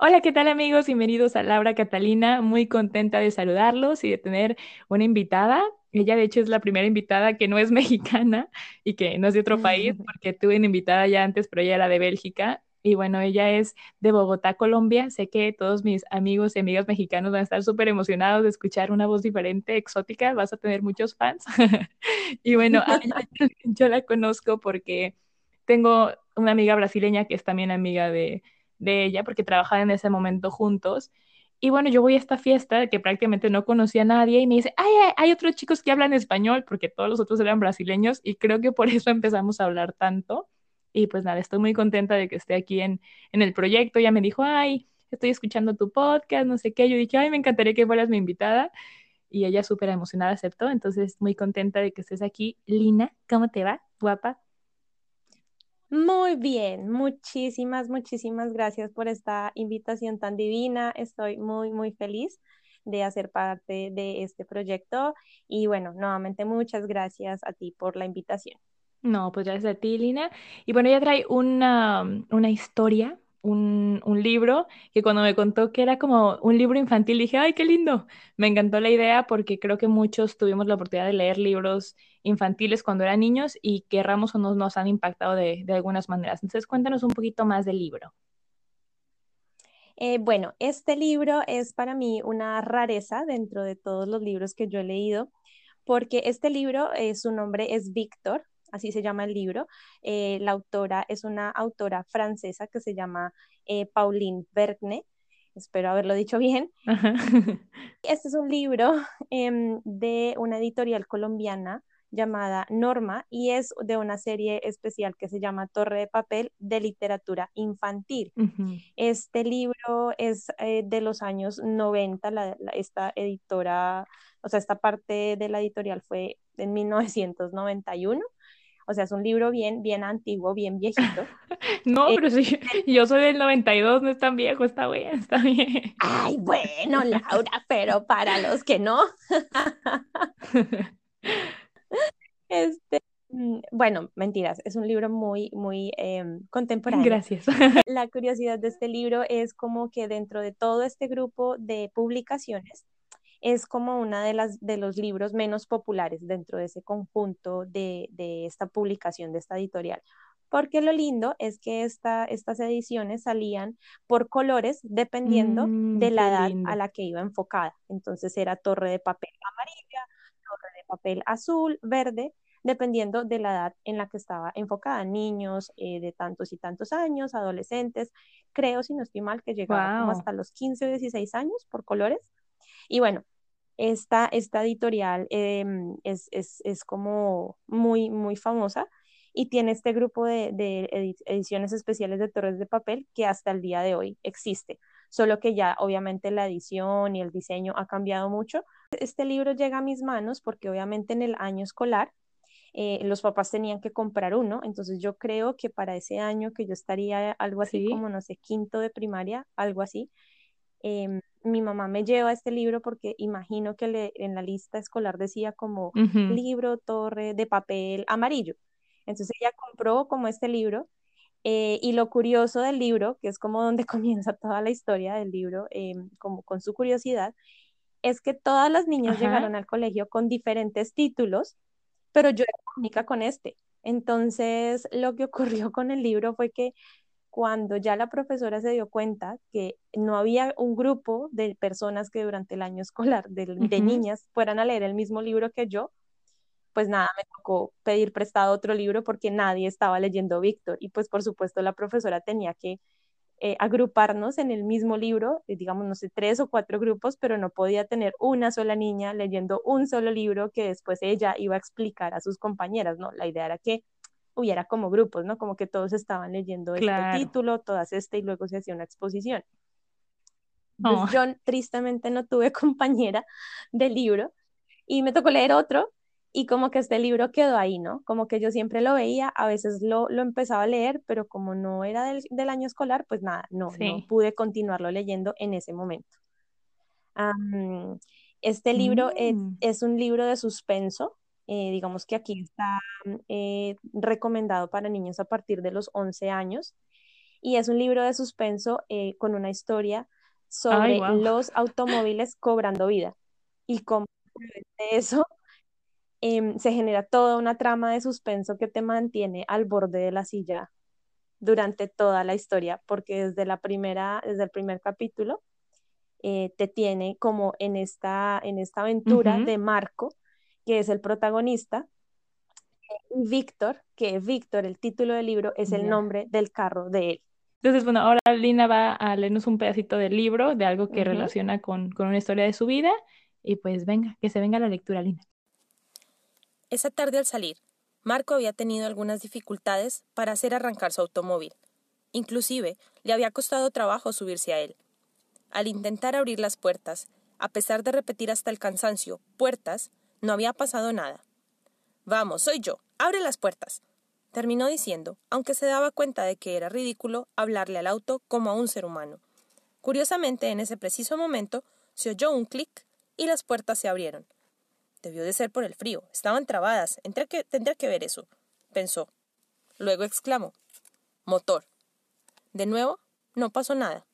Hola, ¿qué tal amigos? Bienvenidos a Laura Catalina. Muy contenta de saludarlos y de tener una invitada. Ella de hecho es la primera invitada que no es mexicana y que no es de otro país, porque tuve una invitada ya antes, pero ella era de Bélgica. Y bueno, ella es de Bogotá, Colombia. Sé que todos mis amigos y amigas mexicanos van a estar súper emocionados de escuchar una voz diferente, exótica. Vas a tener muchos fans. y bueno, yo la conozco porque tengo una amiga brasileña que es también amiga de, de ella porque trabajaban en ese momento juntos. Y bueno, yo voy a esta fiesta que prácticamente no conocía a nadie y me dice, ay, hay otros chicos que hablan español porque todos los otros eran brasileños y creo que por eso empezamos a hablar tanto. Y pues nada, estoy muy contenta de que esté aquí en, en el proyecto. Ya me dijo, ay, estoy escuchando tu podcast, no sé qué. Yo dije, ay, me encantaría que fueras mi invitada. Y ella súper emocionada aceptó. Entonces, muy contenta de que estés aquí. Lina, ¿cómo te va? Guapa. Muy bien, muchísimas, muchísimas gracias por esta invitación tan divina. Estoy muy, muy feliz de hacer parte de este proyecto y bueno, nuevamente muchas gracias a ti por la invitación. No, pues gracias a ti, Lina. Y bueno, ella trae una, una historia un, libro que cuando me contó que era como un libro infantil, dije, ay, qué lindo. Me encantó la idea porque creo que muchos tuvimos la oportunidad de leer libros infantiles cuando eran niños y que ramos o no nos han impactado de, algunas maneras. Entonces, cuéntanos un poquito más del libro. Eh, bueno, este libro es para mí una rareza dentro de todos los libros que yo he leído, porque este libro, eh, su nombre es Víctor, así se llama el libro. Eh, la autora es una autora francesa que se llama eh, Pauline Verne. Espero haberlo dicho bien. Este es un libro em, de una editorial colombiana llamada Norma y es de una serie especial que se llama Torre de Papel de literatura infantil. Este libro es eh, de los años 90, esta editora, o sea, esta parte de la editorial fue en 1991 o sea, es un libro bien, bien antiguo, bien viejito. no, pero sí, yo soy del 92, no es tan viejo, está bien, está bien. Ay, bueno, Laura, pero para los que no. este, mm, bueno, mentiras, es un libro muy, muy em, contemporáneo. Gracias. La curiosidad de este libro es como que dentro de todo este grupo de publicaciones, es como una de las de los libros menos populares dentro de ese conjunto de, esta publicación de esta editorial. Porque lo lindo es que esta, estas ediciones salían por colores dependiendo mm, de la edad a la que iba enfocada. Entonces era torre de papel amarilla, torre de papel azul, verde, dependiendo de la edad en la que estaba enfocada. Niños eh, de tantos y tantos años, adolescentes, creo, si no estoy mal, que llegaba hasta los 15 o 16 años por colores. Y bueno, esta, esta editorial em, es, como muy, muy famosa y tiene este grupo de, ediciones especiales de Torres de Papel que hasta el día de hoy existe, solo que ya obviamente la edición y el diseño ha cambiado mucho. Este libro llega a mis manos porque obviamente en el año escolar eh, los papás tenían que comprar uno, entonces yo creo que para ese año que yo estaría algo así como, no sé, quinto de primaria, algo así, Em, mi mamá me lleva este libro porque imagino que le, en la lista escolar decía como libro, torre de papel amarillo. Entonces ella compró como este libro eh, y lo curioso del libro, que es como donde comienza toda la historia del libro, em, como con su curiosidad, es que todas las niñas llegaron al colegio con diferentes títulos, pero yo era única con este. Entonces, lo que ocurrió con el libro fue que cuando ya la profesora se dio cuenta que no había un grupo de personas que durante el año escolar de, niñas fueran a leer el mismo libro que yo, pues nada, me tocó pedir prestado otro libro porque nadie estaba leyendo Víctor y pues por supuesto la profesora tenía que eh, agruparnos en el mismo libro, eh, digamos, no sé, tres o cuatro grupos, pero no podía tener una sola niña leyendo un solo libro que después ella iba a explicar a sus compañeras, ¿no? La idea era que hubiera como grupos, ¿no? Como que todos estaban leyendo este título, todas este, y luego se hacía una exposición. Pues yo tristemente no tuve compañera de libro y me tocó leer otro y como que este libro quedó ahí, ¿no? Como que yo siempre lo veía, a veces lo, lo empezaba a leer, pero como no era del, del año escolar, pues nada, no, no pude continuarlo leyendo en ese momento. este libro es, mm. es, un libro de suspenso, eh, digamos que aquí está eh, recomendado para niños a partir de los 11 años, y es un libro de suspenso eh, con una historia sobre los automóviles cobrando vida. Y cómo de eso Em, se genera toda una trama de suspenso que te mantiene al borde de la silla durante toda la historia, porque desde la primera, desde el primer capítulo, eh, te tiene como en esta, en esta aventura de Marco, que es el protagonista, y Víctor, que Víctor, el título del libro, es el nombre del carro de él. Entonces, bueno, ahora Lina va a leernos un pedacito del libro, de algo que relaciona con, con una historia de su vida, y pues venga, que se venga la lectura, Lina. Esa tarde al salir, Marco había tenido algunas dificultades para hacer arrancar su automóvil. Inclusive, le había costado trabajo subirse a él. Al intentar abrir las puertas, a pesar de repetir hasta el cansancio, puertas, no había pasado nada. Vamos, soy yo, abre las puertas. Terminó diciendo, aunque se daba cuenta de que era ridículo hablarle al auto como a un ser humano. Curiosamente, en ese preciso momento, se oyó un clic y las puertas se abrieron. Debió de ser por el frío. Estaban trabadas. que, tendría que ver eso. Pensó. Luego exclamó. Motor. De nuevo, no pasó nada.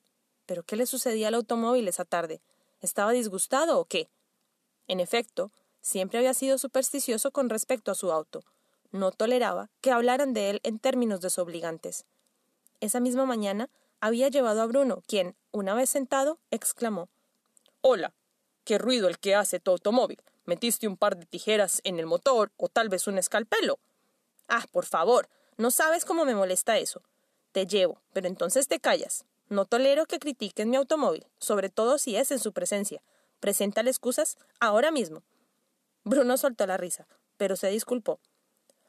¿Pero qué le sucedía al automóvil esa tarde? ¿Estaba disgustado o qué? En efecto, siempre había sido supersticioso con respecto a su auto. No toleraba que hablaran de él en términos desobligantes. Esa misma mañana había llevado a Bruno, quien, una vez sentado, exclamó Hola. Qué ruido el que hace tu automóvil. ¿Metiste un par de tijeras en el motor o tal vez un escalpelo? Ah, por favor, no sabes cómo me molesta eso. Te llevo, pero entonces te callas. No tolero que critiquen mi automóvil, sobre todo si es en su presencia. Preséntale excusas ahora mismo. Bruno soltó la risa, pero se disculpó.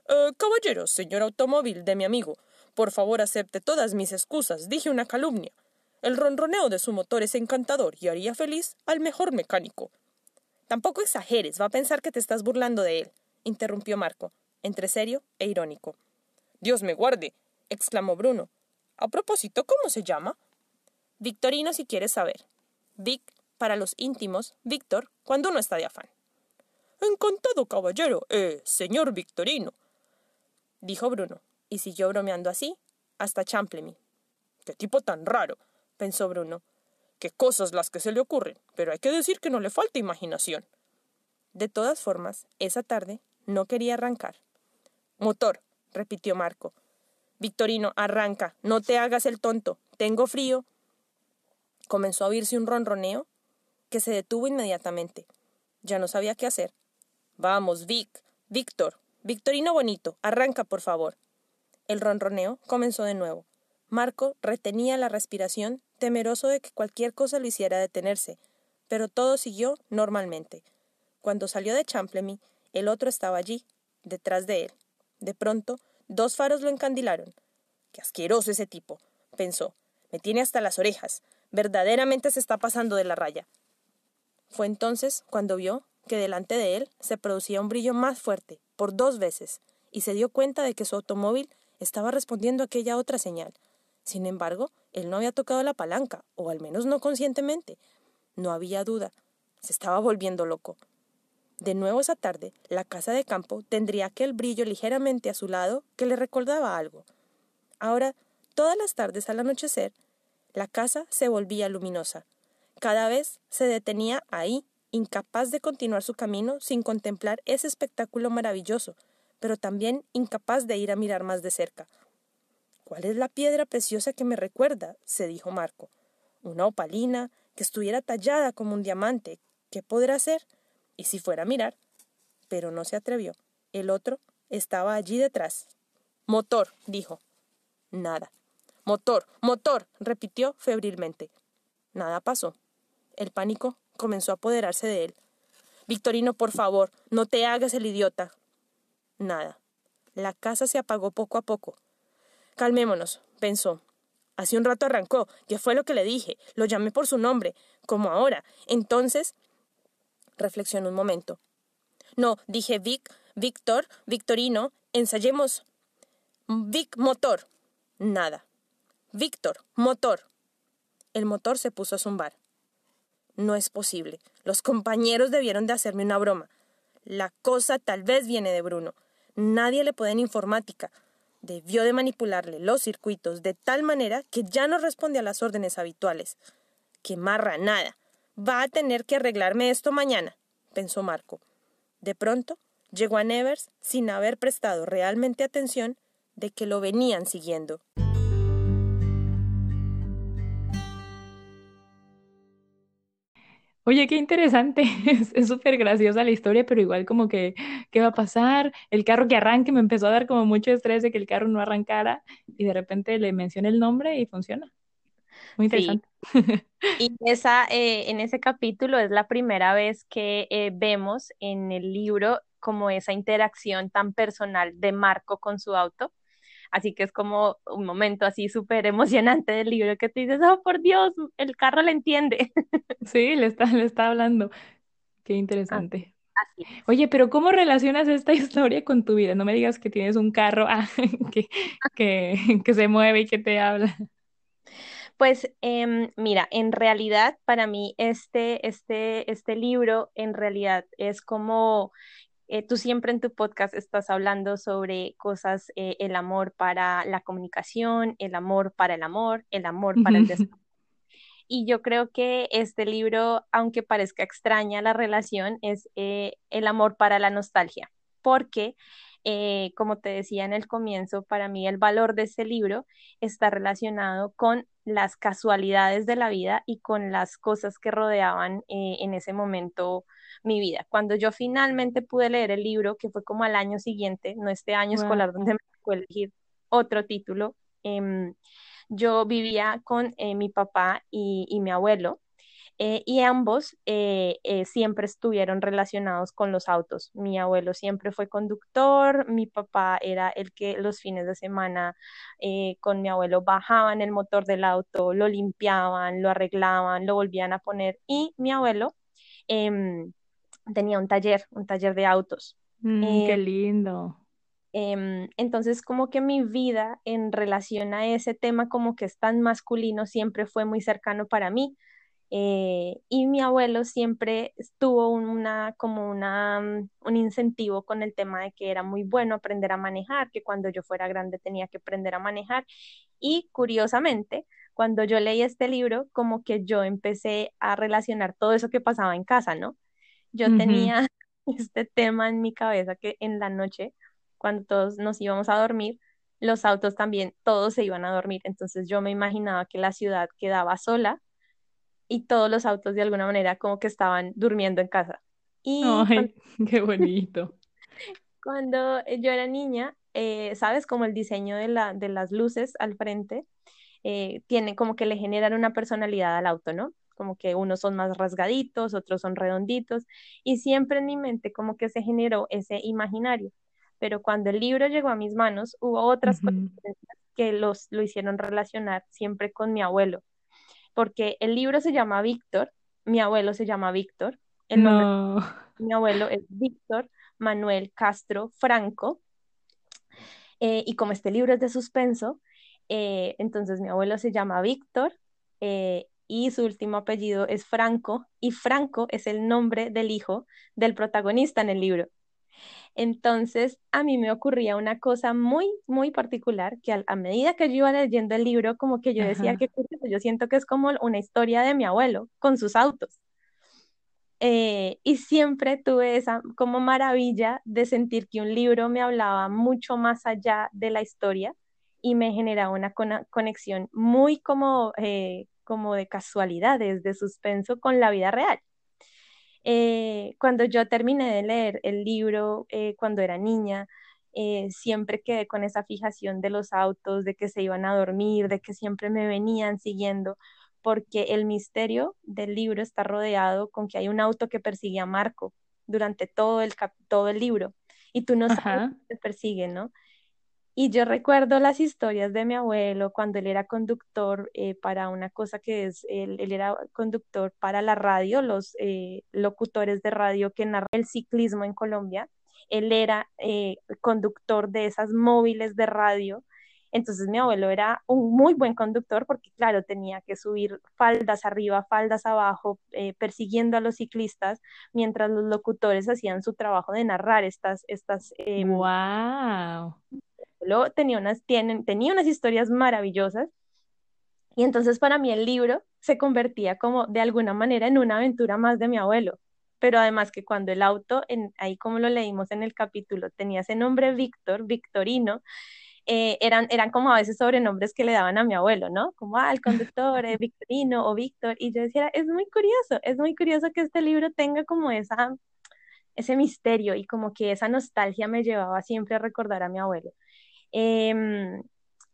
Eh, caballero, señor automóvil de mi amigo, por favor acepte todas mis excusas. Dije una calumnia. El ronroneo de su motor es encantador y haría feliz al mejor mecánico. Tampoco exageres, va a pensar que te estás burlando de él, interrumpió Marco, entre serio e irónico. Dios me guarde, exclamó Bruno. A propósito, ¿cómo se llama? Victorino si quieres saber. Vic, para los íntimos, Víctor, cuando uno está de afán. Encantado, caballero, eh, señor Victorino, dijo Bruno, y siguió bromeando así hasta Champlemy. Qué tipo tan raro, pensó Bruno. Qué cosas las que se le ocurren, pero hay que decir que no le falta imaginación. De todas formas, esa tarde no quería arrancar. Motor, repitió Marco. Victorino, arranca, no te hagas el tonto, tengo frío. Comenzó a oírse un ronroneo que se detuvo inmediatamente. Ya no sabía qué hacer. Vamos, Vic, Víctor, Victorino bonito, arranca, por favor. El ronroneo comenzó de nuevo. Marco retenía la respiración, temeroso de que cualquier cosa lo hiciera detenerse, pero todo siguió normalmente. Cuando salió de Champlemy, el otro estaba allí, detrás de él. De pronto, dos faros lo encandilaron. Qué asqueroso ese tipo, pensó. Me tiene hasta las orejas. Verdaderamente se está pasando de la raya. Fue entonces cuando vio que delante de él se producía un brillo más fuerte, por dos veces, y se dio cuenta de que su automóvil estaba respondiendo a aquella otra señal. Sin embargo, él no había tocado la palanca, o al menos no conscientemente. No había duda. Se estaba volviendo loco. De nuevo esa tarde, la casa de campo tendría aquel brillo ligeramente azulado que le recordaba algo. Ahora, todas las tardes al anochecer, la casa se volvía luminosa. Cada vez se detenía ahí, incapaz de continuar su camino sin contemplar ese espectáculo maravilloso, pero también incapaz de ir a mirar más de cerca. ¿Cuál es la piedra preciosa que me recuerda? se dijo Marco. Una opalina que estuviera tallada como un diamante. ¿Qué podrá ser? Y si fuera a mirar. Pero no se atrevió. El otro estaba allí detrás. Motor, dijo. Nada. Motor, motor, repitió febrilmente. Nada pasó. El pánico comenzó a apoderarse de él. Victorino, por favor, no te hagas el idiota. Nada. La casa se apagó poco a poco. Calmémonos, pensó. Hace un rato arrancó, ¿qué fue lo que le dije? Lo llamé por su nombre, como ahora. Entonces, reflexionó un momento. No, dije Vic, Víctor, Victorino, ensayemos. Vic, motor. Nada. Víctor, motor. El motor se puso a zumbar. No es posible. Los compañeros debieron de hacerme una broma. La cosa tal vez viene de Bruno. Nadie le puede en informática. Debió de manipularle los circuitos de tal manera que ya no responde a las órdenes habituales. ¡Qué marra nada! Va a tener que arreglarme esto mañana, pensó Marco. De pronto, llegó a Nevers sin haber prestado realmente atención de que lo venían siguiendo. Oye, qué interesante, es súper graciosa la historia, pero igual como que, ¿qué va a pasar? El carro que arranque me empezó a dar como mucho estrés de que el carro no arrancara y de repente le mencioné el nombre y funciona. Muy interesante. Y esa, eh, en ese capítulo es la primera vez que eh, vemos en el libro como esa interacción tan personal de Marco con su auto. Así que es como un momento así súper emocionante del libro que te dices, oh, por Dios, el carro le entiende. Sí, le está, le está hablando. Qué interesante. Oye, pero ¿cómo relacionas esta historia con tu vida? No me digas que tienes un carro ah, que, que, que se mueve y que te habla. Pues em, mira, en realidad para mí este, este, este libro en realidad es como eh, tú siempre en tu podcast estás hablando sobre cosas, eh, el amor para la comunicación, el amor para el amor, el amor para el desarrollo. Y yo creo que este libro, aunque parezca extraña la relación, es eh, el amor para la nostalgia, porque, como te decía en el comienzo, para mí el valor de ese libro está relacionado con las casualidades de la vida y con las cosas que rodeaban en ese momento mi vida. Cuando yo finalmente pude leer el libro, que fue como al año siguiente, no este año escolar donde me tocó elegir otro título, em, yo vivía con eh, mi papá y, mi abuelo. Eh, y ambos eh, siempre estuvieron relacionados con los autos. Mi abuelo siempre fue conductor, mi papá era el que los fines de semana con mi abuelo bajaban el motor del auto, lo limpiaban, lo arreglaban, lo volvían a poner y mi abuelo em, tenía un taller, un taller de autos. Mm, qué eh, lindo. Em, entonces, como que mi vida en relación a ese tema, como que es tan masculino, siempre fue muy cercano para mí. Eh, y mi abuelo siempre tuvo una, como una, mm, un incentivo con el tema de que era muy bueno aprender a manejar, que cuando yo fuera grande tenía que aprender a manejar. Y curiosamente, cuando yo leí este libro, como que yo empecé a relacionar todo eso que pasaba en casa, ¿no? yo tenía este tema en mi cabeza que en la noche, cuando todos nos íbamos a dormir, los autos también, todos se iban a dormir. Entonces yo me imaginaba que la ciudad quedaba sola y todos los autos de alguna manera como que estaban durmiendo en casa. Y Ay, qué bonito. Cuando yo era niña, eh, ¿sabes? Como el diseño de, la, de las luces al frente, eh, tiene como que le generan una personalidad al auto, ¿no? como que unos son más rasgaditos, otros son redonditos, y siempre en mi mente como que se generó ese imaginario. Pero cuando el libro llegó a mis manos, hubo otras cosas que los, lo hicieron relacionar siempre con mi abuelo, porque el libro se llama Víctor, mi abuelo se llama Víctor, el nombre de mi abuelo es Víctor Manuel Castro Franco, eh, y como este libro es de suspenso, eh, entonces mi abuelo se llama Víctor, eh, y su último apellido es Franco y Franco es el nombre del hijo del protagonista en el libro. Entonces, a mí me ocurría una cosa muy, muy particular que a, medida que yo iba leyendo el libro, como que yo decía que yo siento que es como una historia de mi abuelo con sus autos. Eh, y siempre tuve esa como maravilla de sentir que un libro me hablaba mucho más allá de la historia y me generaba una conexión muy como eh, como de casualidades, de suspenso con la vida real. Eh, cuando yo terminé de leer el libro eh, cuando era niña, eh, siempre quedé con esa fijación de los autos, de que se iban a dormir, de que siempre me venían siguiendo, porque el misterio del libro está rodeado con que hay un auto que persigue a Marco durante todo el, todo el libro y tú no sabes que te persiguen, ¿no? Y yo recuerdo las historias de mi abuelo cuando él era conductor eh, para una cosa que es, él, era conductor para la radio, los eh, locutores de radio que narran el ciclismo en Colombia. Él era eh, conductor de esas móviles de radio. Entonces mi abuelo era un muy buen conductor porque, claro, tenía que subir faldas arriba, faldas abajo, persiguiendo a los ciclistas, mientras los locutores hacían su trabajo de narrar estas... estas ¡Wow! Tenía unas, tienen, tenía unas historias maravillosas. Y entonces para mí el libro se convertía como de alguna manera en una aventura más de mi abuelo. Pero además que cuando el auto, en, ahí como lo leímos en el capítulo, tenía ese nombre Víctor, Victorino, eh, eran, eran como a veces sobrenombres que le daban a mi abuelo, ¿no? Como, ah, el conductor, eh, Victorino o Víctor. Y yo decía, es muy curioso, es muy curioso que este libro tenga como esa, ese misterio y como que esa nostalgia me llevaba siempre a recordar a mi abuelo. Em,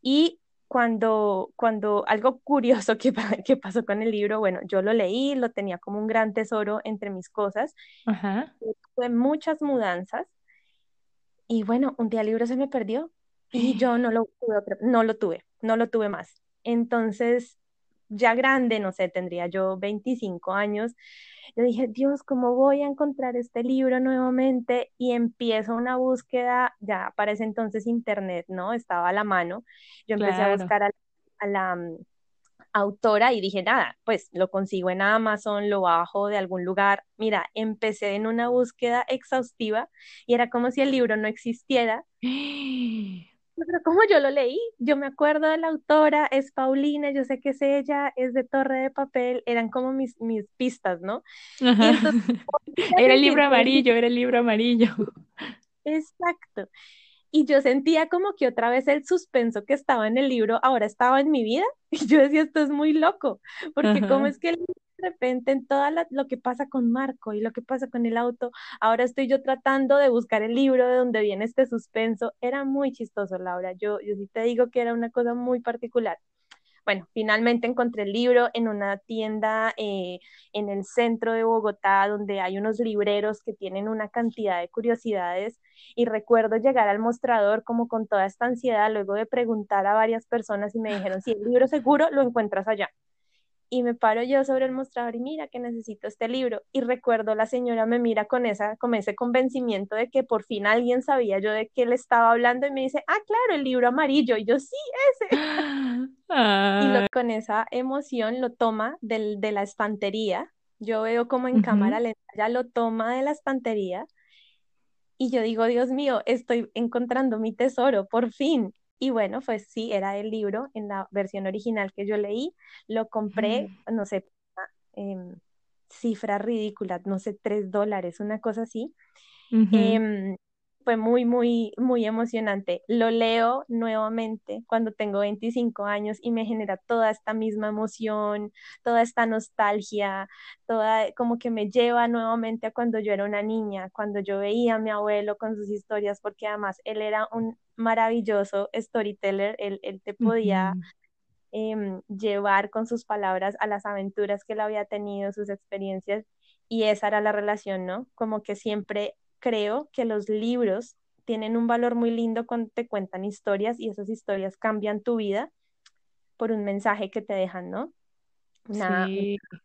y cuando, cuando algo curioso que, que, pasó con el libro, bueno, yo lo leí, lo tenía como un gran tesoro entre mis cosas. Ajá. Tuve muchas mudanzas y bueno, un día el libro se me perdió y yo no lo tuve, no lo tuve, no lo tuve más. Entonces, ya grande, no sé, tendría yo 25 años, yo dije, Dios, ¿cómo voy a encontrar este libro nuevamente? Y empiezo una búsqueda, ya para ese entonces internet, ¿no? Estaba a la mano. Yo empecé a buscar a, la mm, autora y dije, nada, pues lo consigo en Amazon, lo bajo de algún lugar. Mira, empecé en una búsqueda exhaustiva y era como si el libro no existiera. pero como yo lo leí, yo me acuerdo de la autora, es Paulina, yo sé que es ella, es de Torre de Papel, eran como mis, mis pistas, ¿no? era el libro amarillo, era el libro amarillo. Exacto. Y yo sentía como que otra vez el suspenso que estaba en el libro ahora estaba en mi vida. Y yo decía, esto es muy loco, porque cómo es que el de repente en todo lo que pasa con Marco y lo que pasa con el auto, ahora estoy yo tratando de buscar el libro de donde viene este suspenso. Era muy chistoso, Laura. Yo, yo sí te digo que era una cosa muy particular. Bueno, finalmente encontré el libro en una tienda eh, en el centro de Bogotá, donde hay unos libreros que tienen una cantidad de curiosidades. Y recuerdo llegar al mostrador como con toda esta ansiedad, luego de preguntar a varias personas y me dijeron, si el libro seguro lo encuentras allá y me paro yo sobre el mostrador y mira que necesito este libro y recuerdo la señora me mira con esa con ese convencimiento de que por fin alguien sabía yo de qué le estaba hablando y me dice, "Ah, claro, el libro amarillo." Y yo, "Sí, ese." Y con esa emoción lo toma del, de la estantería. Yo veo como en cámara lenta ya lo toma de la estantería y yo digo, Dios mío, estoy encontrando mi tesoro, por fin. Y bueno, pues sí, era el libro en la versión original que yo leí. Lo compré, mm. no sé, em, cifra ridícula, no sé, tres dólares, una cosa así fue muy, muy, muy emocionante. Lo leo nuevamente cuando tengo 25 años y me genera toda esta misma emoción, toda esta nostalgia, toda como que me lleva nuevamente a cuando yo era una niña, cuando yo veía a mi abuelo con sus historias, porque además él era un maravilloso storyteller, él, él te podía... Em, llevar con sus palabras a las aventuras que él había tenido, sus experiencias, y esa era la relación, ¿no? Como que siempre creo que los libros tienen un valor muy lindo cuando te cuentan historias y esas historias cambian tu vida por un mensaje que te dejan, ¿no?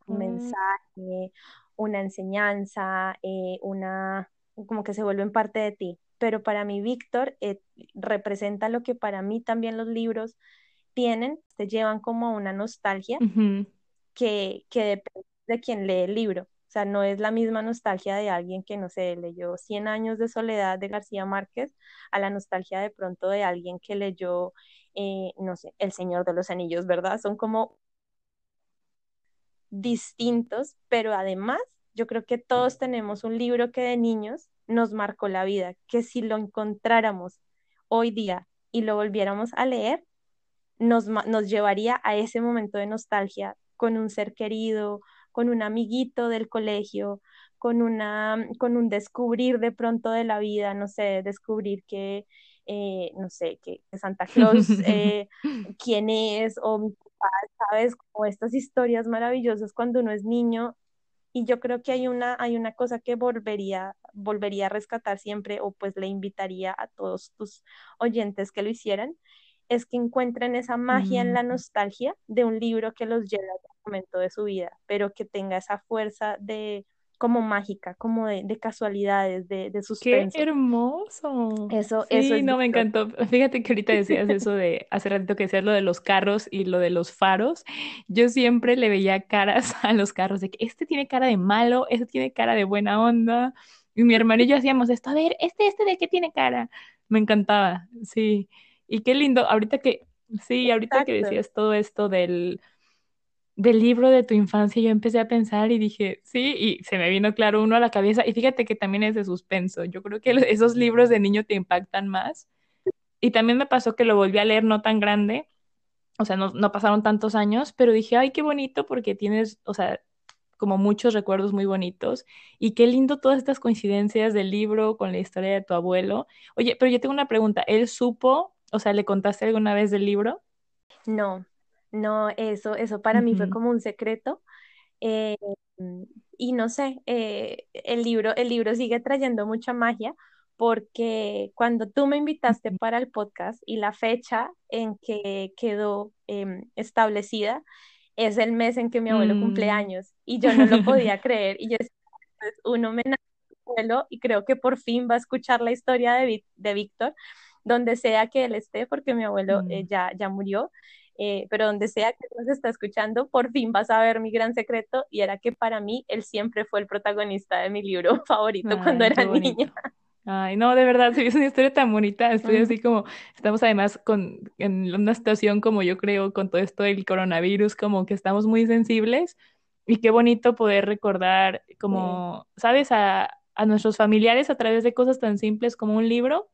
Un mensaje, una enseñanza, eh, una, como que se vuelven parte de ti. Pero para mí, Víctor, eh, representa lo que para mí también los libros tienen, te llevan como una nostalgia que, que depende de quien lee el libro. Sea, no es la misma nostalgia de alguien que, no sé, leyó Cien años de soledad de García Márquez a la nostalgia de pronto de alguien que leyó, eh, no sé, El Señor de los Anillos, ¿verdad? Son como distintos, pero además yo creo que todos tenemos un libro que de niños nos marcó la vida, que si lo encontráramos hoy día y lo volviéramos a leer, nos, nos llevaría a ese momento de nostalgia con un ser querido, con un amiguito del colegio, con, una, con un descubrir de pronto de la vida, no sé, descubrir que, eh, no sé, que, Santa Claus, eh, quién es, o mi papá, ¿sabes? Como estas historias maravillosas cuando uno es niño y yo creo que hay una, hay una cosa que volvería, volvería a rescatar siempre, o pues le invitaría a todos tus oyentes que lo hicieran, es que encuentren esa magia en la mm. nostalgia de un libro que los lleva a un momento de su vida, pero que tenga esa fuerza de como mágica, como de, casualidades, de, de suspenso. ¡Qué hermoso! Eso, sí, eso no, me encantó. Fíjate que ahorita decías eso de, hace ratito que decías lo de los carros y lo de los faros. Yo siempre le veía caras a los carros, de que este tiene cara de malo, este tiene cara de buena onda. Y mi hermano y yo hacíamos esto, a ver, este, este de qué tiene cara. Me encantaba, sí. Y qué lindo, ahorita que, sí, ahorita que decías todo esto del, del libro de tu infancia, yo empecé a pensar y dije, sí, y se me vino claro uno a la cabeza. Y fíjate que también es de suspenso. Yo creo que esos libros de niño te impactan más. Y también me pasó que lo volví a leer no tan grande, o sea, no, no pasaron tantos años, pero dije, ay, qué bonito porque tienes, o sea, como muchos recuerdos muy bonitos. Y qué lindo todas estas coincidencias del libro con la historia de tu abuelo. Oye, pero yo tengo una pregunta. ¿Él supo, o sea, le contaste alguna vez del libro? No, no, eso, eso para mí fue como un secreto. Eh, y no sé, eh, el libro, el libro sigue trayendo mucha magia porque cuando tú me invitaste para el podcast y la fecha en que quedó em, establecida es el mes en que mi abuelo cumple mm. años y yo no lo podía creer y yo pues, uno me abuelo y creo que por fin va a escuchar la historia de, de Víctor donde sea que él esté porque mi abuelo eh, mm. ya, ya murió eh, pero donde sea que nos está escuchando, por fin vas a ver mi gran secreto y era que para mí él siempre fue el protagonista de mi libro favorito cuando era niña. Ay, no, de verdad, es una historia tan bonita. Estoy así como, estamos además con, en una situación como yo creo con todo esto del coronavirus, como que estamos muy sensibles y qué bonito poder recordar como, ¿sabes? A, a nuestros familiares a través de cosas tan simples como un libro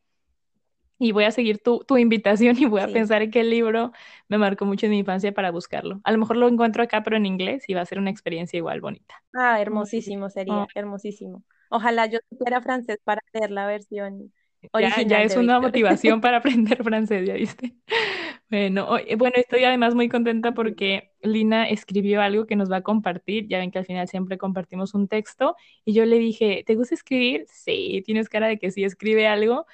y voy a seguir tu, tu invitación y voy a pensar en qué libro me marcó mucho en mi infancia para buscarlo. A lo mejor lo encuentro acá, pero en inglés y va a ser una experiencia igual bonita. Ah, hermosísimo sería, oh. hermosísimo. Ojalá yo tuviera francés para leer la versión original. Ya, ya es una motivación para aprender francés, ya viste. Bueno, bueno, estoy además muy contenta porque Lina escribió algo que nos va a compartir. Ya ven que al final siempre compartimos un texto. Y yo le dije, ¿te gusta escribir? Sí, tienes cara de que sí, escribe algo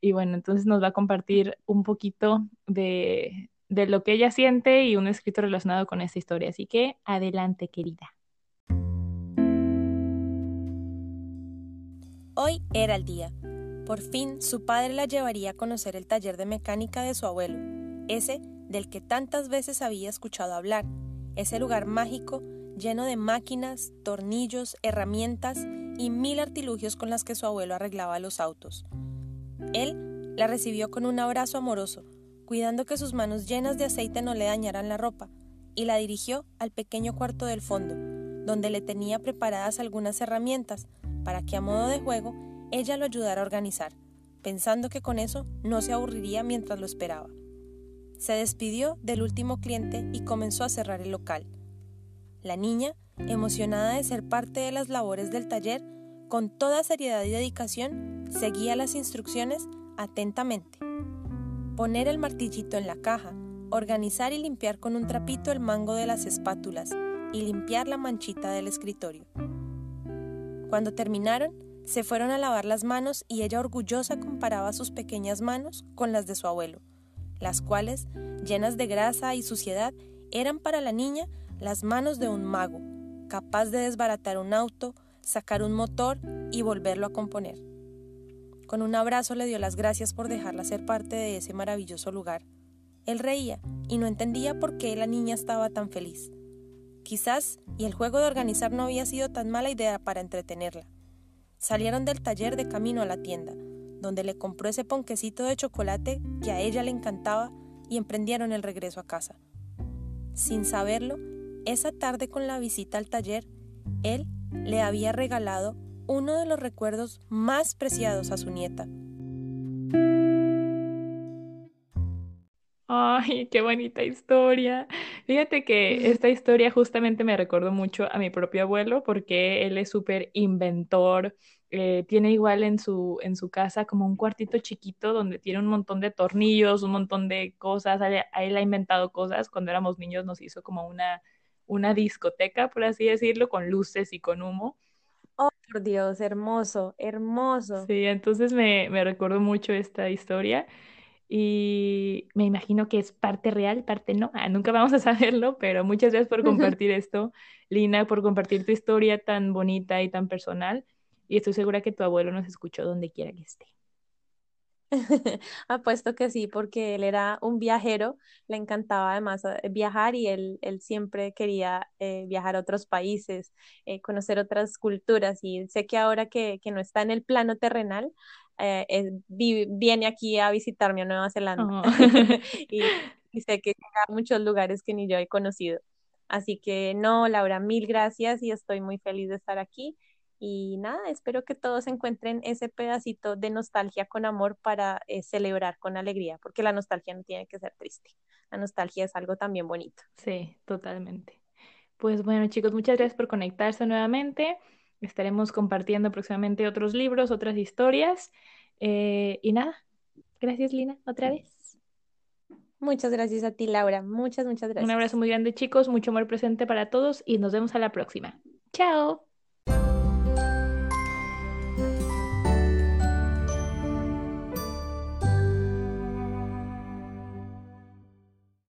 y bueno, entonces nos va a compartir un poquito de, de lo que ella siente y un escrito relacionado con esta historia. Así que adelante, querida. Hoy era el día. Por fin su padre la llevaría a conocer el taller de mecánica de su abuelo, ese del que tantas veces había escuchado hablar, ese lugar mágico lleno de máquinas, tornillos, herramientas y mil artilugios con las que su abuelo arreglaba los autos. Él la recibió con un abrazo amoroso, cuidando que sus manos llenas de aceite no le dañaran la ropa, y la dirigió al pequeño cuarto del fondo, donde le tenía preparadas algunas herramientas para que a modo de juego ella lo ayudara a organizar, pensando que con eso no se aburriría mientras lo esperaba. Se despidió del último cliente y comenzó a cerrar el local. La niña, emocionada de ser parte de las labores del taller, con toda seriedad y dedicación, seguía las instrucciones atentamente. Poner el martillito en la caja, organizar y limpiar con un trapito el mango de las espátulas y limpiar la manchita del escritorio. Cuando terminaron, se fueron a lavar las manos y ella orgullosa comparaba sus pequeñas manos con las de su abuelo, las cuales, llenas de grasa y suciedad, eran para la niña las manos de un mago, capaz de desbaratar un auto, sacar un motor y volverlo a componer. Con un abrazo le dio las gracias por dejarla ser parte de ese maravilloso lugar. Él reía y no entendía por qué la niña estaba tan feliz. Quizás, y el juego de organizar no había sido tan mala idea para entretenerla. Salieron del taller de camino a la tienda, donde le compró ese ponquecito de chocolate que a ella le encantaba y emprendieron el regreso a casa. Sin saberlo, esa tarde con la visita al taller, él le había regalado uno de los recuerdos más preciados a su nieta. Ay, qué bonita historia. Fíjate que esta historia justamente me recordó mucho a mi propio abuelo porque él es súper inventor. Eh, tiene igual en su, en su casa como un cuartito chiquito donde tiene un montón de tornillos, un montón de cosas. él ha inventado cosas. Cuando éramos niños nos hizo como una una discoteca, por así decirlo, con luces y con humo. Oh, por Dios, hermoso, hermoso. Sí, entonces me, me recuerdo mucho esta historia y me imagino que es parte real, parte no. Ah, nunca vamos a saberlo, pero muchas gracias por compartir esto, Lina, por compartir tu historia tan bonita y tan personal. Y estoy segura que tu abuelo nos escuchó donde quiera que esté. Apuesto que sí, porque él era un viajero, le encantaba además eh, viajar y él, él siempre quería eh, viajar a otros países, eh, conocer otras culturas y sé que ahora que, que no está en el plano terrenal, viene aquí a visitarme a Nueva Zelanda oh. y, y, sé que a muchos lugares que ni yo he conocido. Así que no, Laura, mil gracias y estoy muy feliz de estar aquí. Y nada, espero que todos encuentren ese pedacito de nostalgia con amor para eh, celebrar con alegría, porque la nostalgia no tiene que ser triste. La nostalgia es algo también bonito. Sí, totalmente. Pues bueno, chicos, muchas gracias por conectarse nuevamente. Estaremos compartiendo próximamente otros libros, otras historias. Eh, y nada, gracias Lina, otra vez. Muchas gracias a ti, Laura. Muchas, muchas gracias. Un abrazo muy grande, chicos. Mucho amor presente para todos y nos vemos a la próxima. Chao.